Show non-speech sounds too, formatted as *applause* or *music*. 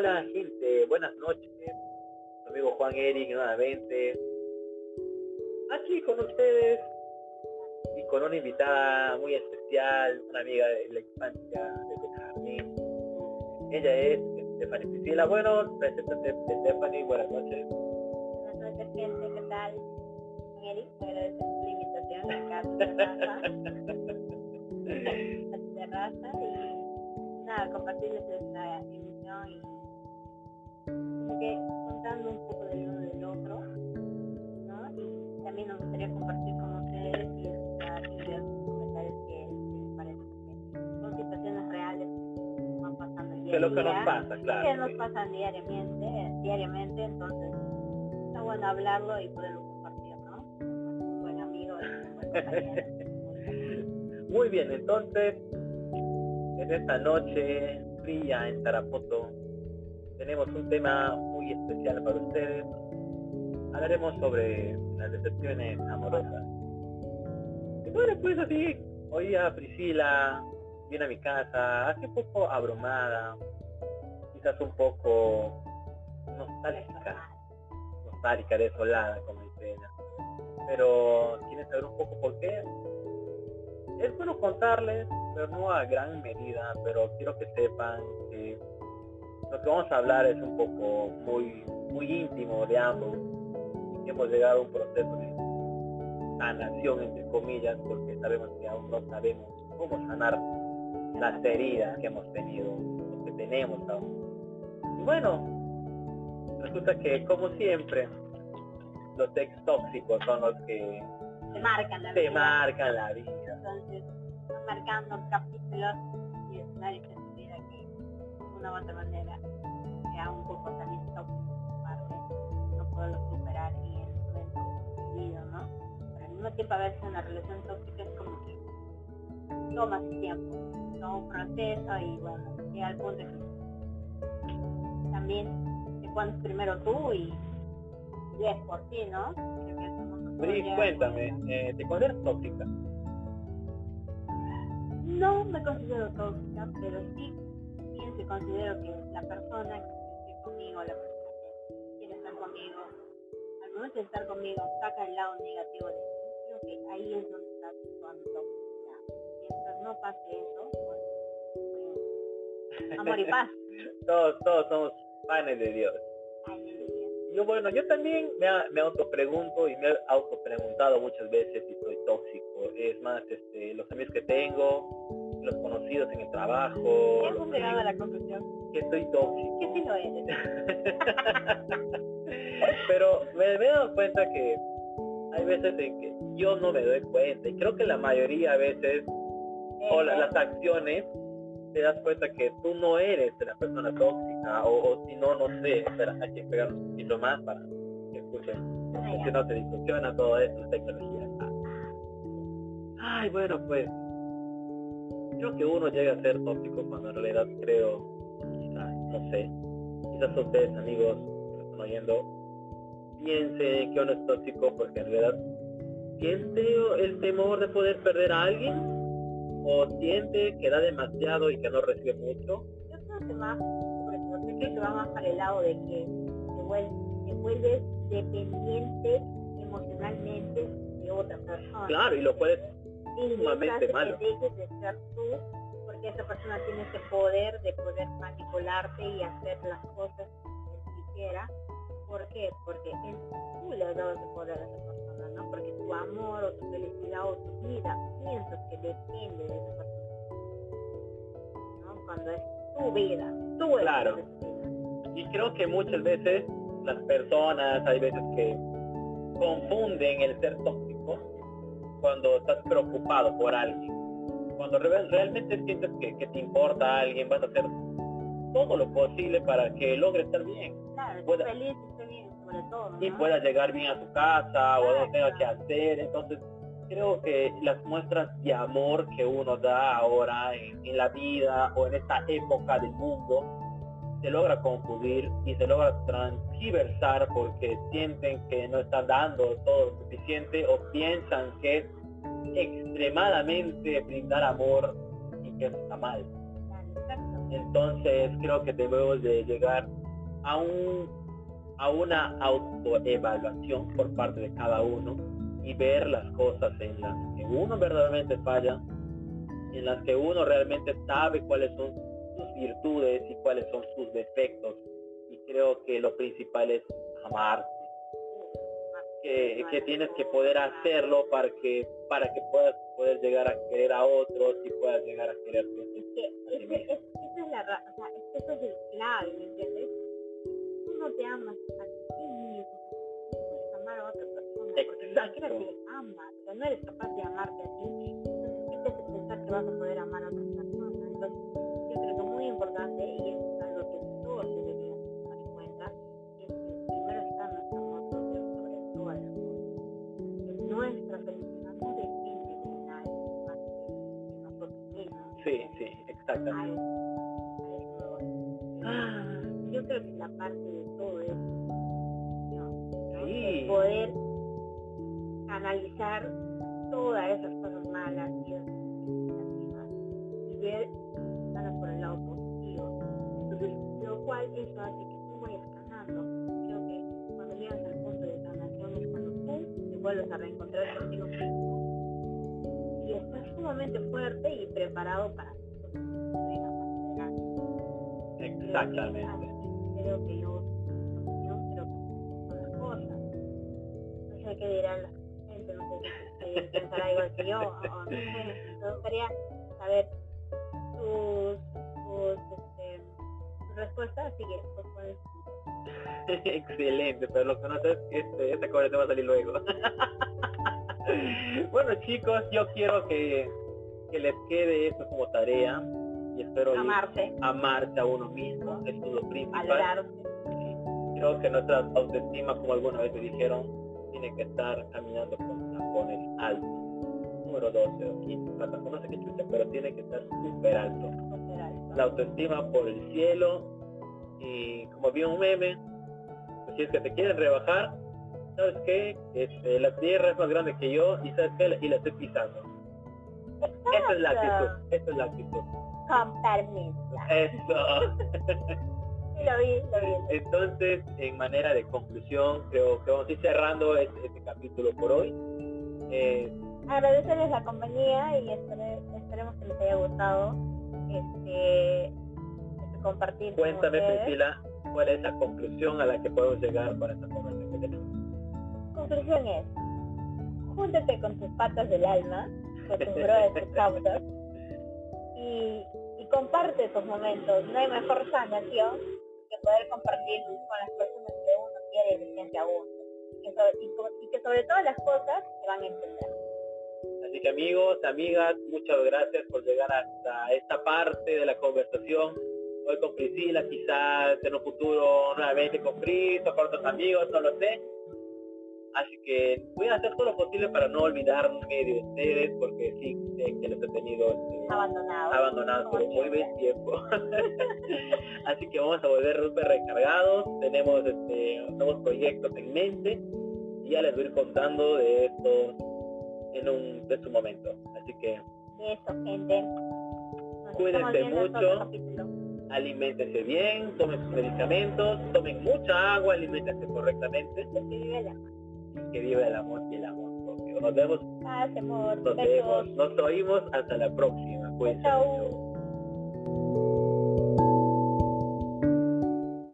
hola gente, buenas noches. amigo Juan Eric nuevamente. Aquí con ustedes y con una invitada muy especial, una amiga de la infancia de jardín. Ella es Stephanie Priscila. Bueno, preséntate Stephanie, buenas noches. Buenas noches gente, ¿qué tal? Eric, agradezco por la invitación acá a tu terraza. *laughs* a tu terraza y nada, compartirles esta emisión y como que contando un poco del uno del otro, ¿no? Y también nos gustaría compartir con ustedes y escuchar y ver sus comentarios que les parece que son situaciones reales que van pasando el día Que a nos pasa, claro. que nos pasan diariamente, diariamente, entonces está bueno hablarlo y poderlo compartir, ¿no? Un buen amigo y un buen compañero. *laughs* Muy bien, entonces, en esta noche fría en Tarapoto, tenemos un tema muy especial para ustedes. Hablaremos sobre las decepciones amorosas. Y bueno, pues así, hoy a Priscila viene a mi casa, hace un poco abrumada, quizás un poco nostálgica, nostálgica, desolada, como dice ella. Pero, ¿quieren saber un poco por qué? es bueno contarles, pero no a gran medida, pero quiero que sepan que lo que vamos a hablar es un poco muy, muy íntimo de ambos y que hemos llegado a un proceso de sanación, entre comillas, porque sabemos que aún no sabemos cómo sanar las heridas que hemos tenido, lo que tenemos aún. Y bueno, resulta que como siempre, los ex tóxicos son los que Te marcan la te vida. marcan la vida. Entonces, marcando capítulos y una u otra manera sea un poco también tóxico de parte, no poderlo superar y en el momento vivido, ¿no? Pero al mismo tiempo a veces una relación tóxica es como que toma su tiempo, toma un proceso y bueno, llega al punto que también te pones primero tú y, y es por ti, ¿no? No llega- cuéntame, eh, ¿te consideras tóxica? No me considero tóxica, pero sí pienso y considero que la persona que esté conmigo, la persona que quiere estar conmigo, al momento de estar conmigo, saca el lado negativo de mí. Creo que ahí es donde está actuando tóxica. Mientras no pase eso, pues, pues, *laughs* amor y paz. Todos, todos somos panes de Dios. Yo, bueno, yo también me, me autopregunto y me he autopreguntado muchas veces si soy tóxico. Es más, este, los amigos que tengo, los conocidos en el trabajo, hemos llegado a la conclusión que soy tóxico. que sí lo eres. *laughs* Pero me, me he dado cuenta que hay veces en que yo no me doy cuenta y creo que la mayoría a veces o la- las acciones te das cuenta que tú no eres la persona tóxica o, o si no, no sé, espera, hay que pegar un poquito más para que escuchen, Ah, que ya. no se distorsiona todo esto, la tecnología. Ay, bueno, pues creo que uno llega a ser tóxico cuando en realidad creo, quizás, no sé, quizás ustedes amigos que están oyendo, piensen que uno es tóxico porque en realidad siente el temor de poder perder a alguien o siente que da demasiado y que no recibe mucho. Yo creo que más, sobre todo, creo que va más para el lado de que te vuelves, te vuelves dependiente emocionalmente de otra persona. Claro, y lo puedes y sumamente malo. que dejes de ser tú, porque esa persona tiene ese poder de poder manipularte y hacer las cosas que él quisiera. ¿Por qué? Porque él, tú le has dado ese poder a esa persona, Porque tu amor o tu felicidad o tu vida piensas que depende de esa persona. ¿no? Cuando es tu vida, tú eres Claro. tu vida. Y creo que muchas veces las personas, hay veces que confunden el ser tóxico cuando estás preocupado por alguien. Cuando re- realmente sientes que, que te importa a alguien, vas a hacer todo lo posible para que logre estar bien Claro, Pueda- feliz bien, sobre todo. y ¿no? pueda llegar bien a su casa o donde tenga que hacer. Entonces, creo que las muestras de amor que uno da ahora en, en la vida o en esta época del mundo se logra confundir y se logra transgiversar porque sienten que no están dando todo lo suficiente o piensan que es extremadamente brindar amor y que está mal. Entonces creo que debemos de llegar a un a una autoevaluación por parte de cada uno y ver las cosas en las que uno verdaderamente falla, en las que uno realmente sabe cuáles son sus virtudes y cuáles son sus defectos. Y creo que lo principal es amar que, tienes que poder hacerlo para que para que puedas poder llegar a querer a otros y puedas llegar a querer a es que es, es la o sea, eso es el clave ¿me entiendes? No te amas a ti mismo puedes amar a otra persona porque ni siquiera te amas o sea, no eres capaz de amarte a ti entonces ¿qué te hace pensar que vas a poder amar a otra persona? entonces yo creo que es muy importante y es algo que todos deberíamos tomar en cuenta es que primero está nuestro amor propio sobre todas las cosas que nuestra felicidad no depende de nadie más que de nosotros mismos. Sí, sí, exactamente. a eso, a Yo creo que la parte de todo es ¿no? Sí. poder analizar todas esas cosas malas y esas negativas y ver nada por el lado positivo. Entonces, lo cual eso hace que tú vayas ganando. Creo que cuando llegas al punto de sanación es cuando tú te vuelves a reencontrar contigo mismo y estás sumamente fuerte y preparado para las. Exactamente. Creo que yo, opinión, creo que son las cosas. No sé qué dirán la gente, no sé si pensará igual que yo, o no sé. Me gustaría saber tus, tus, este, tus respuestas, así que pues puedes. *laughs* Excelente, pero lo que no sé es que este cobre te va a salir luego. *laughs* bueno chicos, yo quiero que, que les quede esto como tarea y espero Amarse, amarse a uno mismo, es lo principal. Creo que nuestra autoestima, como alguna vez me dijeron, tiene que estar caminando con tacones altos. Número 12 o 15, plataforma, no sé qué chucha, pero tiene que estar súper alto. La autoestima por el cielo y como vi un meme, pues si es que te quieren rebajar, ¿sabes qué? Este, la tierra es más grande que yo y ¿sabes qué? Y la estoy pisando. Esa es la actitud, esa es la actitud. Con permiso. Eso. *laughs* Sí, lo vi, lo vi. Entonces, en manera de conclusión, creo que vamos a ir cerrando este, este capítulo por hoy. Eh, agradecerles la compañía y espere- esperemos que les haya gustado este, este compartir con cuéntame, ustedes. Priscila, cuál es la conclusión a la que podemos llegar con esta conversación que tenemos. Conclusión es, júntate con tus patas del alma, con tus brothers, tus *laughs* cautas, y comparte tus momentos. No hay mejor sanación que poder compartir con las personas que uno quiere y siente a gusto. Y, que sobre todas las cosas se van a entender. Así que amigos, amigas, muchas gracias por llegar hasta esta parte de la conversación. Hoy con Priscila, quizás en un futuro nuevamente con Pris o con otros amigos, no lo sé. Así que voy a hacer todo lo posible para no olvidarme de ustedes, porque sí sé que los he tenido este, Abandonados. por muy buen tiempo. *laughs* Así que vamos a volver súper recargados. Tenemos este, nuevos proyectos en mente y ya les voy a ir contando de esto en un de su momento. Así que Eso, gente. Nos Cuídense mucho. capítulo. aliméntense bien, tomen sus medicamentos, tomen mucha agua, aliméntense correctamente. Que viva el amor y el amor propio. Nos vemos, paz, amor, nos vemos, nos oímos hasta la próxima. Chau. mucho.